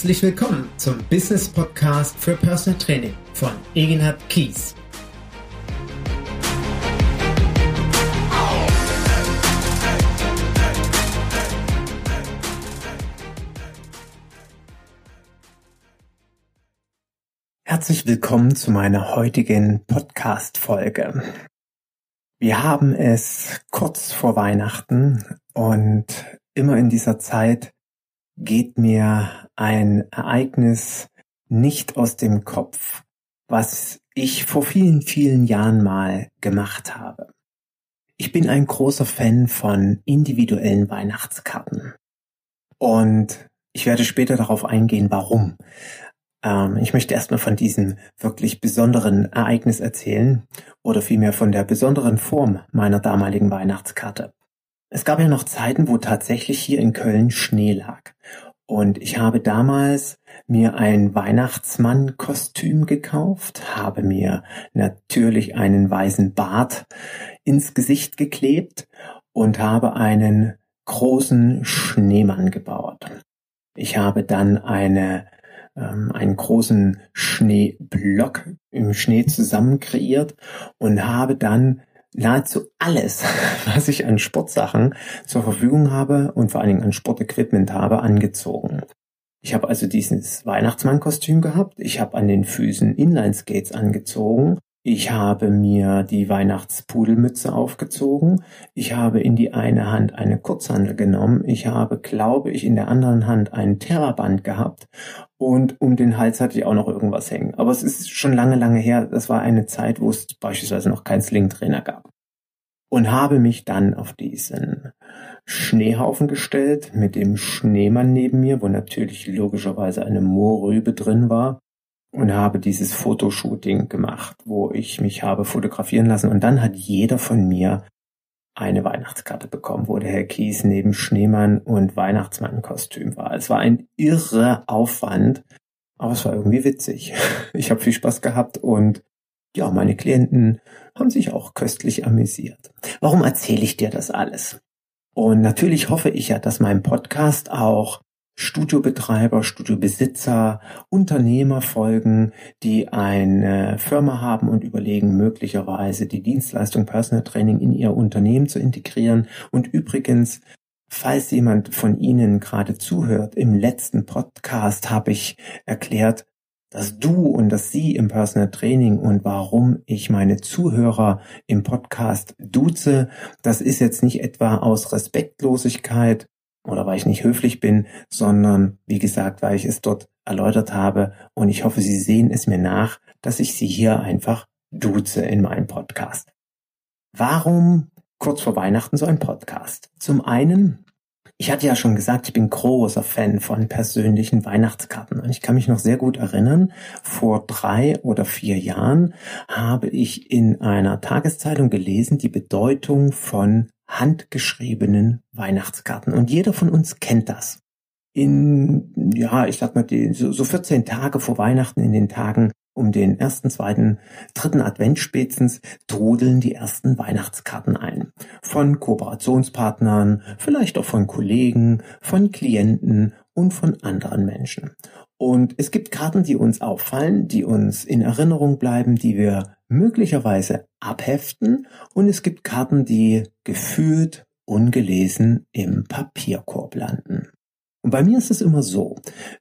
Herzlich willkommen zum Business Podcast für Personal Training von Egenhard Kies. Herzlich willkommen zu meiner heutigen Podcast-Folge. Wir haben es kurz vor Weihnachten und immer in dieser Zeit geht mir ein Ereignis nicht aus dem Kopf, was ich vor vielen, vielen Jahren mal gemacht habe. Ich bin ein großer Fan von individuellen Weihnachtskarten. Und ich werde später darauf eingehen, warum. Ähm, ich möchte erstmal von diesem wirklich besonderen Ereignis erzählen oder vielmehr von der besonderen Form meiner damaligen Weihnachtskarte. Es gab ja noch Zeiten, wo tatsächlich hier in Köln Schnee lag. Und ich habe damals mir ein Weihnachtsmann-Kostüm gekauft, habe mir natürlich einen weißen Bart ins Gesicht geklebt und habe einen großen Schneemann gebaut. Ich habe dann eine, ähm, einen großen Schneeblock im Schnee zusammen kreiert und habe dann nahezu alles, was ich an Sportsachen zur Verfügung habe und vor allen Dingen an Sportequipment habe, angezogen. Ich habe also dieses Weihnachtsmannkostüm gehabt. Ich habe an den Füßen Inlineskates angezogen. Ich habe mir die Weihnachtspudelmütze aufgezogen. Ich habe in die eine Hand eine Kurzhandel genommen. Ich habe, glaube ich, in der anderen Hand ein Terraband gehabt. Und um den Hals hatte ich auch noch irgendwas hängen. Aber es ist schon lange, lange her. Das war eine Zeit, wo es beispielsweise noch keinen Slingtrainer gab. Und habe mich dann auf diesen Schneehaufen gestellt mit dem Schneemann neben mir, wo natürlich logischerweise eine Moorrübe drin war und habe dieses Fotoshooting gemacht, wo ich mich habe fotografieren lassen und dann hat jeder von mir eine Weihnachtskarte bekommen, wo der Herr Kies neben Schneemann und Weihnachtsmannkostüm war. Es war ein irrer Aufwand, aber es war irgendwie witzig. Ich habe viel Spaß gehabt und ja, meine Klienten haben sich auch köstlich amüsiert. Warum erzähle ich dir das alles? Und natürlich hoffe ich ja, dass mein Podcast auch Studiobetreiber, Studiobesitzer, Unternehmer folgen, die eine Firma haben und überlegen, möglicherweise die Dienstleistung Personal Training in ihr Unternehmen zu integrieren. Und übrigens, falls jemand von Ihnen gerade zuhört, im letzten Podcast habe ich erklärt, dass du und dass sie im Personal Training und warum ich meine Zuhörer im Podcast duze, das ist jetzt nicht etwa aus Respektlosigkeit oder weil ich nicht höflich bin, sondern wie gesagt, weil ich es dort erläutert habe und ich hoffe, Sie sehen es mir nach, dass ich Sie hier einfach duze in meinem Podcast. Warum kurz vor Weihnachten so ein Podcast? Zum einen, ich hatte ja schon gesagt, ich bin großer Fan von persönlichen Weihnachtskarten. Und ich kann mich noch sehr gut erinnern, vor drei oder vier Jahren habe ich in einer Tageszeitung gelesen, die Bedeutung von handgeschriebenen Weihnachtskarten. Und jeder von uns kennt das. In, ja, ich sag mal, die, so, so 14 Tage vor Weihnachten, in den Tagen um den ersten, zweiten, dritten Advent spätestens trudeln die ersten Weihnachtskarten ein. Von Kooperationspartnern, vielleicht auch von Kollegen, von Klienten und von anderen Menschen. Und es gibt Karten, die uns auffallen, die uns in Erinnerung bleiben, die wir möglicherweise abheften. Und es gibt Karten, die gefühlt ungelesen im Papierkorb landen. Und bei mir ist es immer so,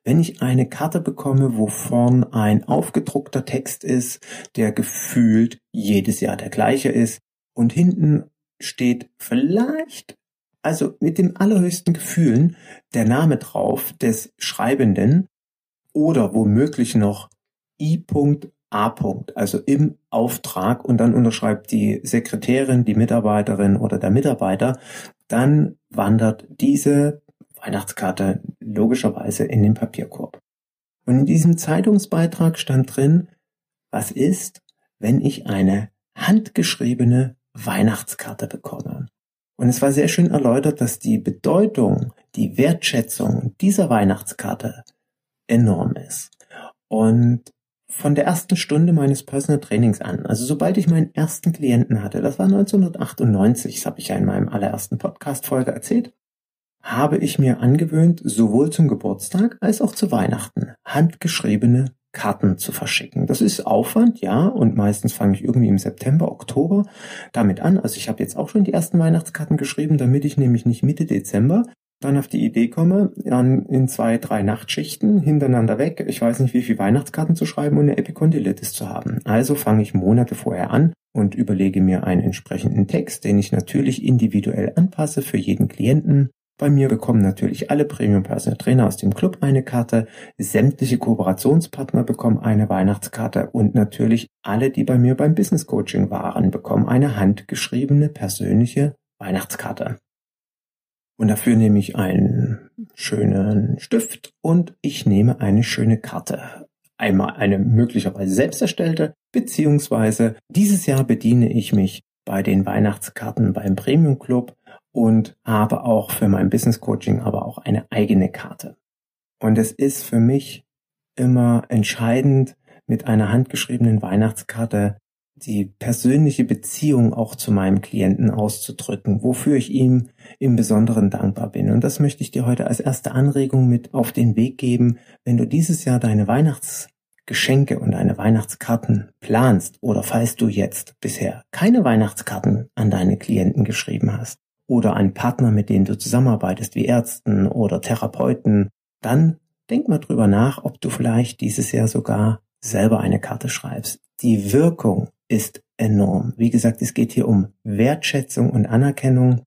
wenn ich eine Karte bekomme, wo vorn ein aufgedruckter Text ist, der gefühlt jedes Jahr der gleiche ist und hinten steht vielleicht, also mit den allerhöchsten Gefühlen, der Name drauf des Schreibenden oder womöglich noch I.A. also im Auftrag und dann unterschreibt die Sekretärin, die Mitarbeiterin oder der Mitarbeiter, dann wandert diese Weihnachtskarte logischerweise in den Papierkorb. Und in diesem Zeitungsbeitrag stand drin, was ist, wenn ich eine handgeschriebene Weihnachtskarte bekomme. Und es war sehr schön erläutert, dass die Bedeutung, die Wertschätzung dieser Weihnachtskarte enorm ist. Und von der ersten Stunde meines Personal Trainings an, also sobald ich meinen ersten Klienten hatte, das war 1998, das habe ich ja in meinem allerersten Podcast-Folge erzählt, habe ich mir angewöhnt, sowohl zum Geburtstag als auch zu Weihnachten handgeschriebene Karten zu verschicken. Das ist Aufwand, ja, und meistens fange ich irgendwie im September, Oktober damit an. Also ich habe jetzt auch schon die ersten Weihnachtskarten geschrieben, damit ich nämlich nicht Mitte Dezember dann auf die Idee komme, an, in zwei, drei Nachtschichten hintereinander weg, ich weiß nicht wie viel Weihnachtskarten zu schreiben und eine Epikondylitis zu haben. Also fange ich Monate vorher an und überlege mir einen entsprechenden Text, den ich natürlich individuell anpasse für jeden Klienten bei mir bekommen natürlich alle Premium Personal Trainer aus dem Club eine Karte, sämtliche Kooperationspartner bekommen eine Weihnachtskarte und natürlich alle, die bei mir beim Business Coaching waren, bekommen eine handgeschriebene persönliche Weihnachtskarte. Und dafür nehme ich einen schönen Stift und ich nehme eine schöne Karte. Einmal eine möglicherweise selbst erstellte, beziehungsweise dieses Jahr bediene ich mich bei den Weihnachtskarten beim Premium Club und habe auch für mein Business Coaching aber auch eine eigene Karte. Und es ist für mich immer entscheidend, mit einer handgeschriebenen Weihnachtskarte die persönliche Beziehung auch zu meinem Klienten auszudrücken, wofür ich ihm im Besonderen dankbar bin. Und das möchte ich dir heute als erste Anregung mit auf den Weg geben, wenn du dieses Jahr deine Weihnachtsgeschenke und deine Weihnachtskarten planst oder falls du jetzt bisher keine Weihnachtskarten an deine Klienten geschrieben hast, oder an Partner, mit denen du zusammenarbeitest, wie Ärzten oder Therapeuten, dann denk mal drüber nach, ob du vielleicht dieses Jahr sogar selber eine Karte schreibst. Die Wirkung ist enorm. Wie gesagt, es geht hier um Wertschätzung und Anerkennung.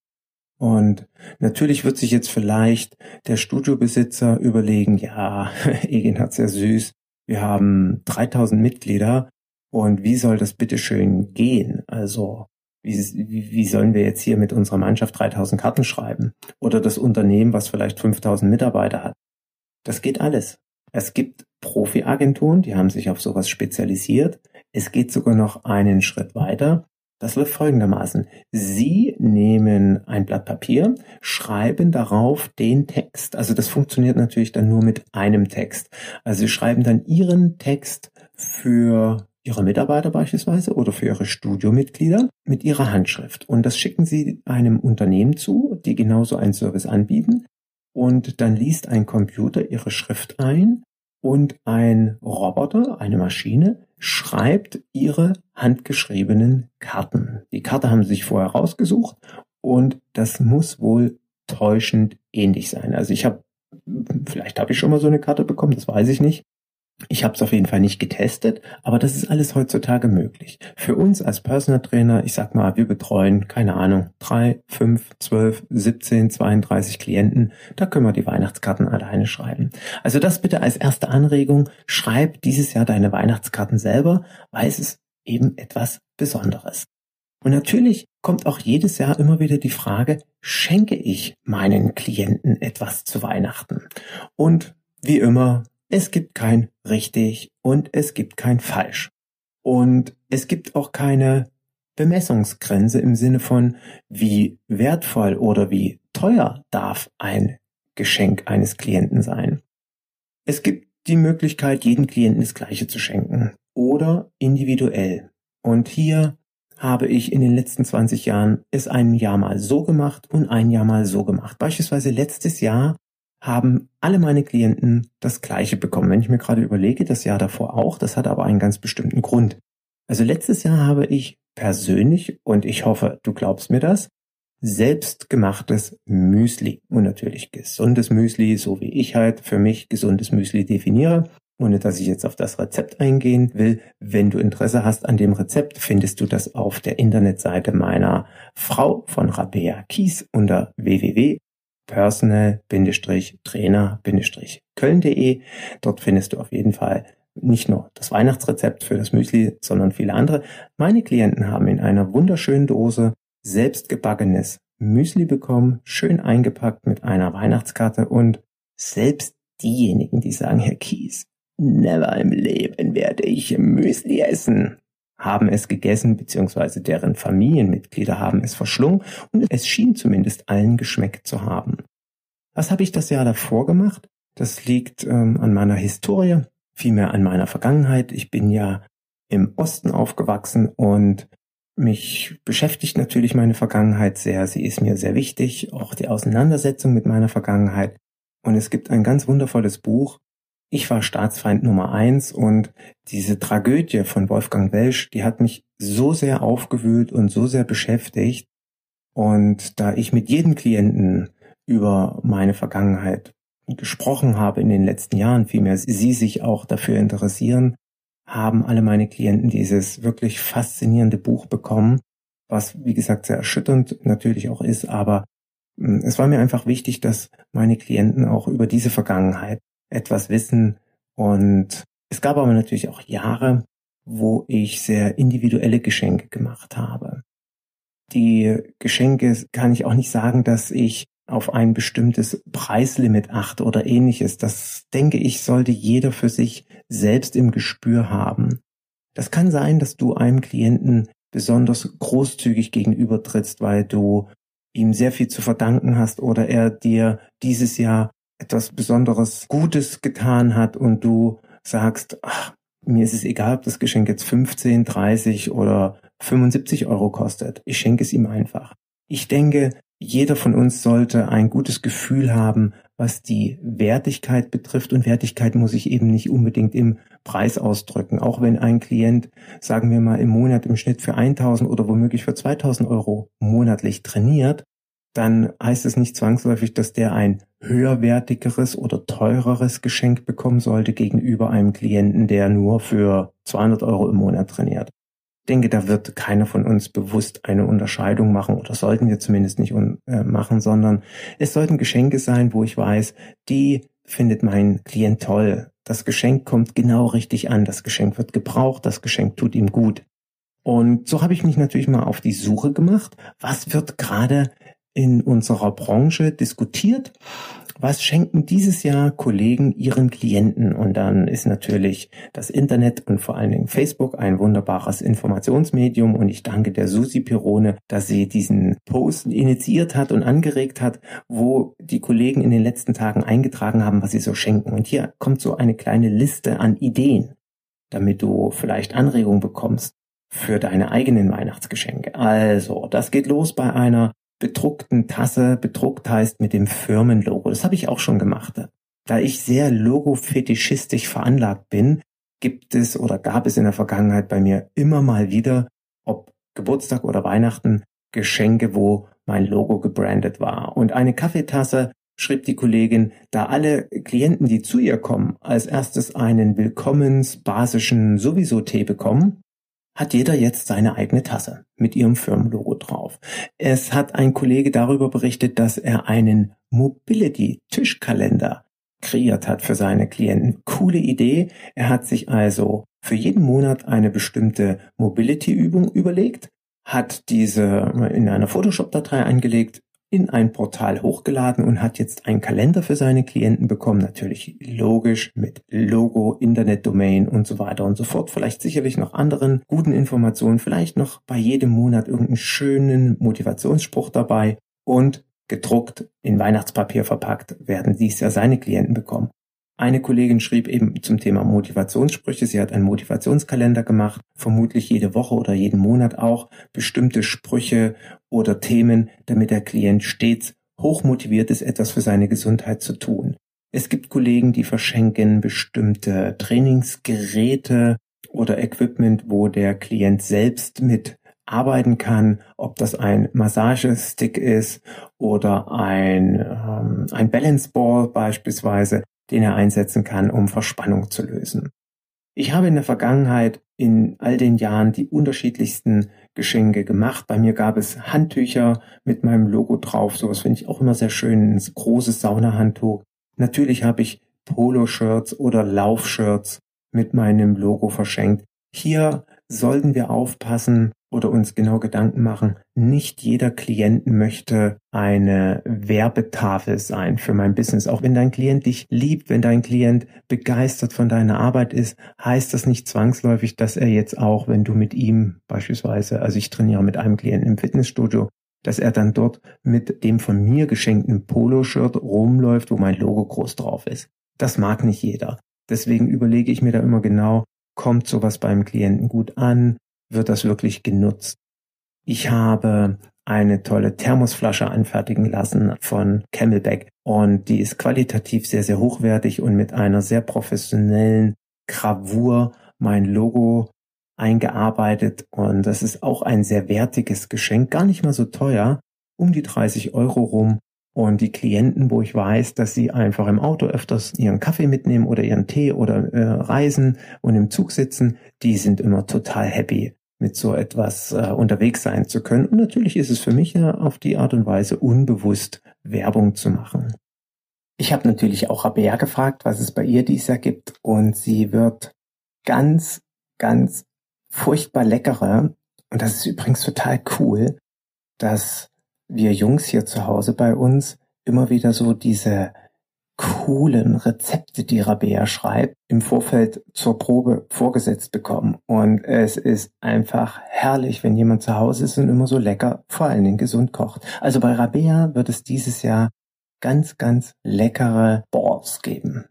Und natürlich wird sich jetzt vielleicht der Studiobesitzer überlegen, ja, Egin hat's ja süß. Wir haben 3000 Mitglieder und wie soll das bitte schön gehen? Also wie, wie sollen wir jetzt hier mit unserer Mannschaft 3000 Karten schreiben? Oder das Unternehmen, was vielleicht 5000 Mitarbeiter hat. Das geht alles. Es gibt Profi-Agenturen, die haben sich auf sowas spezialisiert. Es geht sogar noch einen Schritt weiter. Das läuft folgendermaßen. Sie nehmen ein Blatt Papier, schreiben darauf den Text. Also das funktioniert natürlich dann nur mit einem Text. Also Sie schreiben dann Ihren Text für Ihre Mitarbeiter beispielsweise oder für Ihre Studiomitglieder mit Ihrer Handschrift. Und das schicken Sie einem Unternehmen zu, die genauso einen Service anbieten. Und dann liest ein Computer Ihre Schrift ein und ein Roboter, eine Maschine, schreibt Ihre handgeschriebenen Karten. Die Karte haben Sie sich vorher rausgesucht und das muss wohl täuschend ähnlich sein. Also ich habe, vielleicht habe ich schon mal so eine Karte bekommen, das weiß ich nicht. Ich habe es auf jeden Fall nicht getestet, aber das ist alles heutzutage möglich. Für uns als Personal Trainer, ich sag mal, wir betreuen, keine Ahnung, drei, fünf, zwölf, 17, 32 Klienten, da können wir die Weihnachtskarten alleine schreiben. Also das bitte als erste Anregung, schreib dieses Jahr deine Weihnachtskarten selber, weil es ist eben etwas Besonderes. Und natürlich kommt auch jedes Jahr immer wieder die Frage, schenke ich meinen Klienten etwas zu Weihnachten? Und wie immer es gibt kein richtig und es gibt kein falsch. Und es gibt auch keine Bemessungsgrenze im Sinne von, wie wertvoll oder wie teuer darf ein Geschenk eines Klienten sein. Es gibt die Möglichkeit, jedem Klienten das Gleiche zu schenken oder individuell. Und hier habe ich in den letzten 20 Jahren es ein Jahr mal so gemacht und ein Jahr mal so gemacht. Beispielsweise letztes Jahr haben alle meine Klienten das gleiche bekommen. Wenn ich mir gerade überlege, das Jahr davor auch, das hat aber einen ganz bestimmten Grund. Also letztes Jahr habe ich persönlich, und ich hoffe, du glaubst mir das, selbstgemachtes Müsli und natürlich gesundes Müsli, so wie ich halt für mich gesundes Müsli definiere, ohne dass ich jetzt auf das Rezept eingehen will. Wenn du Interesse hast an dem Rezept, findest du das auf der Internetseite meiner Frau von Rabea Kies unter www personal-trainer-köln.de. Dort findest du auf jeden Fall nicht nur das Weihnachtsrezept für das Müsli, sondern viele andere. Meine Klienten haben in einer wunderschönen Dose selbstgebackenes Müsli bekommen, schön eingepackt mit einer Weihnachtskarte und selbst diejenigen, die sagen, Herr Kies, never im Leben werde ich Müsli essen, haben es gegessen, beziehungsweise deren Familienmitglieder haben es verschlungen und es schien zumindest allen geschmeckt zu haben. Was habe ich das Jahr davor gemacht? Das liegt ähm, an meiner Historie, vielmehr an meiner Vergangenheit. Ich bin ja im Osten aufgewachsen und Mich beschäftigt natürlich meine Vergangenheit sehr. Sie ist mir sehr wichtig, auch die Auseinandersetzung mit meiner Vergangenheit. Und es gibt ein ganz wundervolles Buch. Ich war Staatsfeind Nummer eins und diese Tragödie von Wolfgang Welsch, die hat mich so sehr aufgewühlt und so sehr beschäftigt. Und da ich mit jedem Klienten über meine Vergangenheit gesprochen habe in den letzten Jahren, vielmehr sie sich auch dafür interessieren, haben alle meine Klienten dieses wirklich faszinierende Buch bekommen, was wie gesagt sehr erschütternd natürlich auch ist, aber hm, es war mir einfach wichtig, dass meine Klienten auch über diese Vergangenheit etwas wissen und es gab aber natürlich auch Jahre, wo ich sehr individuelle Geschenke gemacht habe. Die Geschenke kann ich auch nicht sagen, dass ich auf ein bestimmtes Preislimit achte oder ähnliches. Das denke ich, sollte jeder für sich selbst im Gespür haben. Das kann sein, dass du einem Klienten besonders großzügig gegenübertrittst, weil du ihm sehr viel zu verdanken hast oder er dir dieses Jahr etwas Besonderes Gutes getan hat und du sagst, ach, mir ist es egal, ob das Geschenk jetzt 15, 30 oder 75 Euro kostet. Ich schenke es ihm einfach. Ich denke, jeder von uns sollte ein gutes Gefühl haben, was die Wertigkeit betrifft. Und Wertigkeit muss ich eben nicht unbedingt im Preis ausdrücken. Auch wenn ein Klient, sagen wir mal, im Monat im Schnitt für 1000 oder womöglich für 2000 Euro monatlich trainiert, dann heißt es nicht zwangsläufig, dass der ein höherwertigeres oder teureres Geschenk bekommen sollte gegenüber einem Klienten, der nur für 200 Euro im Monat trainiert denke, da wird keiner von uns bewusst eine Unterscheidung machen oder sollten wir zumindest nicht äh, machen, sondern es sollten Geschenke sein, wo ich weiß, die findet mein Klient toll. Das Geschenk kommt genau richtig an. Das Geschenk wird gebraucht. Das Geschenk tut ihm gut. Und so habe ich mich natürlich mal auf die Suche gemacht. Was wird gerade in unserer Branche diskutiert? was schenken dieses Jahr Kollegen ihren Klienten? Und dann ist natürlich das Internet und vor allen Dingen Facebook ein wunderbares Informationsmedium. Und ich danke der Susi Pirone, dass sie diesen Post initiiert hat und angeregt hat, wo die Kollegen in den letzten Tagen eingetragen haben, was sie so schenken. Und hier kommt so eine kleine Liste an Ideen, damit du vielleicht Anregungen bekommst für deine eigenen Weihnachtsgeschenke. Also, das geht los bei einer bedruckten Tasse, bedruckt heißt mit dem Firmenlogo. Das habe ich auch schon gemacht. Da ich sehr logofetischistisch veranlagt bin, gibt es oder gab es in der Vergangenheit bei mir immer mal wieder, ob Geburtstag oder Weihnachten, Geschenke, wo mein Logo gebrandet war. Und eine Kaffeetasse, schrieb die Kollegin, da alle Klienten, die zu ihr kommen, als erstes einen willkommensbasischen Sowieso-Tee bekommen, hat jeder jetzt seine eigene Tasse mit ihrem Firmenlogo drauf. Es hat ein Kollege darüber berichtet, dass er einen Mobility-Tischkalender kreiert hat für seine Klienten. Coole Idee. Er hat sich also für jeden Monat eine bestimmte Mobility-Übung überlegt, hat diese in einer Photoshop-Datei eingelegt, in ein Portal hochgeladen und hat jetzt einen Kalender für seine Klienten bekommen. Natürlich logisch mit Logo, Internetdomain und so weiter und so fort. Vielleicht sicherlich noch anderen guten Informationen. Vielleicht noch bei jedem Monat irgendeinen schönen Motivationsspruch dabei und gedruckt in Weihnachtspapier verpackt werden dies ja seine Klienten bekommen. Eine Kollegin schrieb eben zum Thema Motivationssprüche. Sie hat einen Motivationskalender gemacht, vermutlich jede Woche oder jeden Monat auch bestimmte Sprüche oder Themen, damit der Klient stets hochmotiviert ist, etwas für seine Gesundheit zu tun. Es gibt Kollegen, die verschenken bestimmte Trainingsgeräte oder Equipment, wo der Klient selbst mit arbeiten kann, ob das ein Massagestick ist oder ein, ähm, ein Balance Ball beispielsweise den er einsetzen kann, um Verspannung zu lösen. Ich habe in der Vergangenheit in all den Jahren die unterschiedlichsten Geschenke gemacht. Bei mir gab es Handtücher mit meinem Logo drauf. Sowas finde ich auch immer sehr schön. Ein großes Saunahandtuch. Natürlich habe ich Poloshirts oder Laufshirts mit meinem Logo verschenkt. Hier sollten wir aufpassen, oder uns genau Gedanken machen, nicht jeder Klient möchte eine Werbetafel sein für mein Business. Auch wenn dein Klient dich liebt, wenn dein Klient begeistert von deiner Arbeit ist, heißt das nicht zwangsläufig, dass er jetzt auch, wenn du mit ihm beispielsweise, also ich trainiere mit einem Klienten im Fitnessstudio, dass er dann dort mit dem von mir geschenkten Poloshirt rumläuft, wo mein Logo groß drauf ist. Das mag nicht jeder. Deswegen überlege ich mir da immer genau, kommt sowas beim Klienten gut an? Wird das wirklich genutzt. Ich habe eine tolle Thermosflasche anfertigen lassen von Camelback und die ist qualitativ sehr, sehr hochwertig und mit einer sehr professionellen Gravur mein Logo eingearbeitet und das ist auch ein sehr wertiges Geschenk, gar nicht mal so teuer, um die 30 Euro rum und die Klienten, wo ich weiß, dass sie einfach im Auto öfters ihren Kaffee mitnehmen oder ihren Tee oder äh, reisen und im Zug sitzen, die sind immer total happy, mit so etwas äh, unterwegs sein zu können. Und natürlich ist es für mich ja auf die Art und Weise unbewusst Werbung zu machen. Ich habe natürlich auch Rabea gefragt, was es bei ihr dies Jahr gibt. Und sie wird ganz, ganz furchtbar leckere, und das ist übrigens total cool, dass wir Jungs hier zu Hause bei uns immer wieder so diese coolen Rezepte, die Rabea schreibt, im Vorfeld zur Probe vorgesetzt bekommen. Und es ist einfach herrlich, wenn jemand zu Hause ist und immer so lecker, vor allen Dingen gesund kocht. Also bei Rabea wird es dieses Jahr ganz, ganz leckere Balls geben.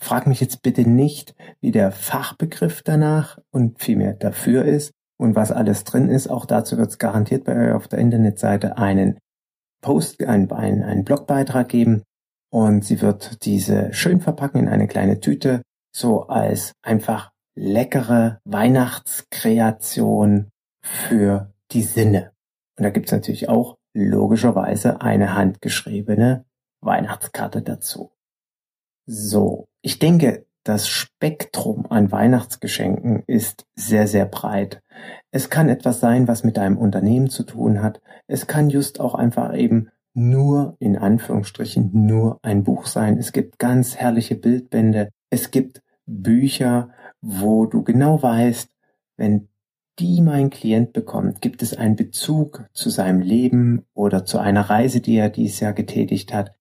Frag mich jetzt bitte nicht, wie der Fachbegriff danach und vielmehr dafür ist und was alles drin ist. Auch dazu wird es garantiert bei euch auf der Internetseite einen Post, einen, einen, einen Blogbeitrag geben und sie wird diese schön verpacken in eine kleine Tüte, so als einfach leckere Weihnachtskreation für die Sinne. Und da gibt's natürlich auch logischerweise eine handgeschriebene Weihnachtskarte dazu. So, ich denke, das Spektrum an Weihnachtsgeschenken ist sehr, sehr breit. Es kann etwas sein, was mit deinem Unternehmen zu tun hat. Es kann just auch einfach eben nur, in Anführungsstrichen, nur ein Buch sein. Es gibt ganz herrliche Bildbände. Es gibt Bücher, wo du genau weißt, wenn die mein Klient bekommt, gibt es einen Bezug zu seinem Leben oder zu einer Reise, die er dieses Jahr getätigt hat.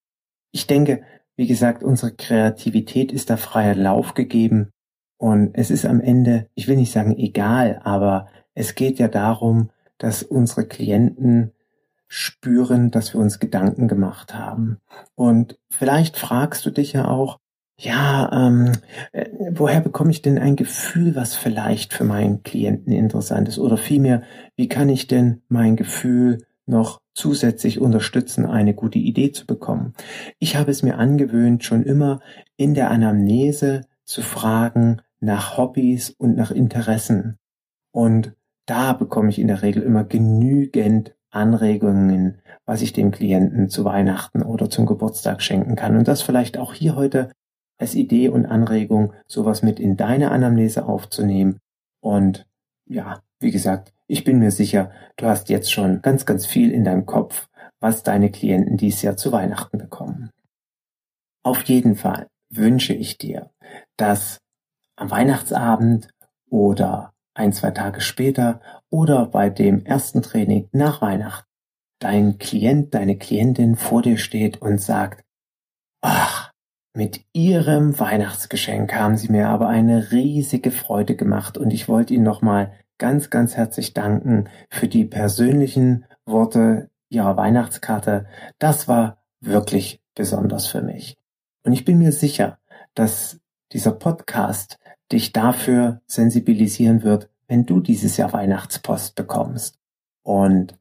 Ich denke, wie gesagt, unsere Kreativität ist da freier Lauf gegeben und es ist am Ende, ich will nicht sagen egal, aber es geht ja darum, dass unsere Klienten spüren, dass wir uns Gedanken gemacht haben. Und vielleicht fragst du dich ja auch, ja, ähm, äh, woher bekomme ich denn ein Gefühl, was vielleicht für meinen Klienten interessant ist? Oder vielmehr, wie kann ich denn mein Gefühl noch zusätzlich unterstützen, eine gute Idee zu bekommen. Ich habe es mir angewöhnt, schon immer in der Anamnese zu fragen nach Hobbys und nach Interessen. Und da bekomme ich in der Regel immer genügend Anregungen, was ich dem Klienten zu Weihnachten oder zum Geburtstag schenken kann. Und das vielleicht auch hier heute als Idee und Anregung, sowas mit in deine Anamnese aufzunehmen. Und ja, wie gesagt, ich bin mir sicher, du hast jetzt schon ganz, ganz viel in deinem Kopf, was deine Klienten dies Jahr zu Weihnachten bekommen. Auf jeden Fall wünsche ich dir, dass am Weihnachtsabend oder ein, zwei Tage später oder bei dem ersten Training nach Weihnachten dein Klient, deine Klientin vor dir steht und sagt, ach, mit Ihrem Weihnachtsgeschenk haben Sie mir aber eine riesige Freude gemacht und ich wollte Ihnen nochmal ganz, ganz herzlich danken für die persönlichen Worte Ihrer Weihnachtskarte. Das war wirklich besonders für mich. Und ich bin mir sicher, dass dieser Podcast dich dafür sensibilisieren wird, wenn du dieses Jahr Weihnachtspost bekommst und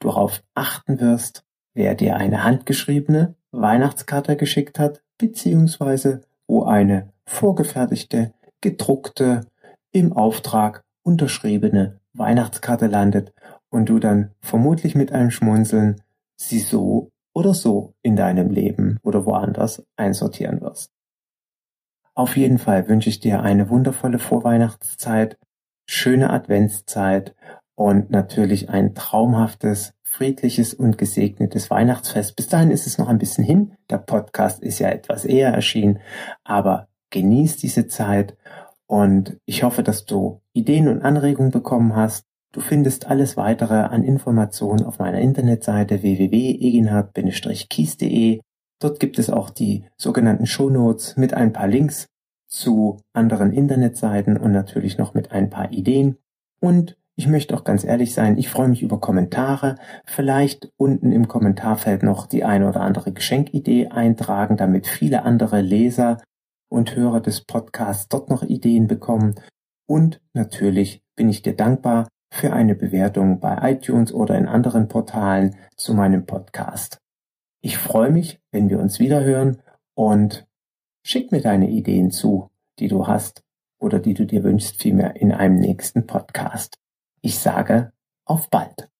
du darauf achten wirst, wer dir eine handgeschriebene Weihnachtskarte geschickt hat, beziehungsweise wo eine vorgefertigte, gedruckte, im Auftrag unterschriebene Weihnachtskarte landet und du dann vermutlich mit einem Schmunzeln sie so oder so in deinem Leben oder woanders einsortieren wirst. Auf jeden Fall wünsche ich dir eine wundervolle Vorweihnachtszeit, schöne Adventszeit und natürlich ein traumhaftes, friedliches und gesegnetes Weihnachtsfest. Bis dahin ist es noch ein bisschen hin. Der Podcast ist ja etwas eher erschienen, aber genieß diese Zeit und ich hoffe, dass du Ideen und Anregungen bekommen hast. Du findest alles weitere an Informationen auf meiner Internetseite www.eginhard-kies.de. Dort gibt es auch die sogenannten Shownotes mit ein paar Links zu anderen Internetseiten und natürlich noch mit ein paar Ideen. Und ich möchte auch ganz ehrlich sein, ich freue mich über Kommentare. Vielleicht unten im Kommentarfeld noch die eine oder andere Geschenkidee eintragen, damit viele andere Leser und Hörer des Podcasts dort noch Ideen bekommen. Und natürlich bin ich dir dankbar, für eine Bewertung bei iTunes oder in anderen Portalen zu meinem Podcast. Ich freue mich, wenn wir uns wiederhören und schick mir deine Ideen zu, die du hast oder die du dir wünschst vielmehr in einem nächsten Podcast. Ich sage auf bald.